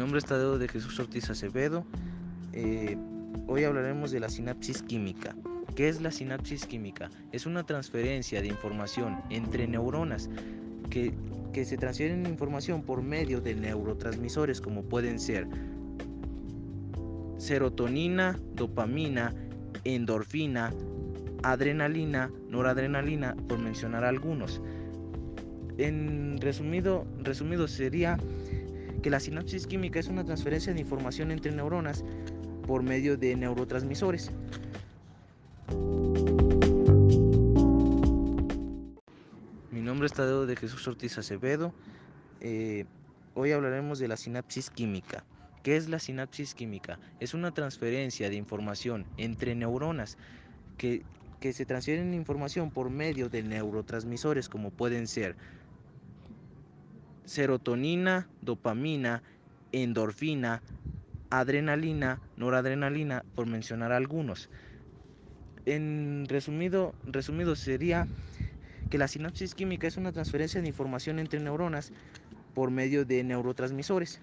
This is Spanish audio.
nombre es Tadeo de Jesús Ortiz Acevedo. Eh, hoy hablaremos de la sinapsis química. ¿Qué es la sinapsis química? Es una transferencia de información entre neuronas que, que se transfieren información por medio de neurotransmisores como pueden ser serotonina, dopamina, endorfina, adrenalina, noradrenalina, por mencionar algunos. En resumido, resumido sería que la sinapsis química es una transferencia de información entre neuronas por medio de neurotransmisores. Mi nombre es Tadeo de Jesús Ortiz Acevedo. Eh, hoy hablaremos de la sinapsis química. ¿Qué es la sinapsis química? Es una transferencia de información entre neuronas que, que se transfieren información por medio de neurotransmisores como pueden ser serotonina, dopamina, endorfina, adrenalina, noradrenalina, por mencionar algunos. En resumido, resumido sería que la sinapsis química es una transferencia de información entre neuronas por medio de neurotransmisores.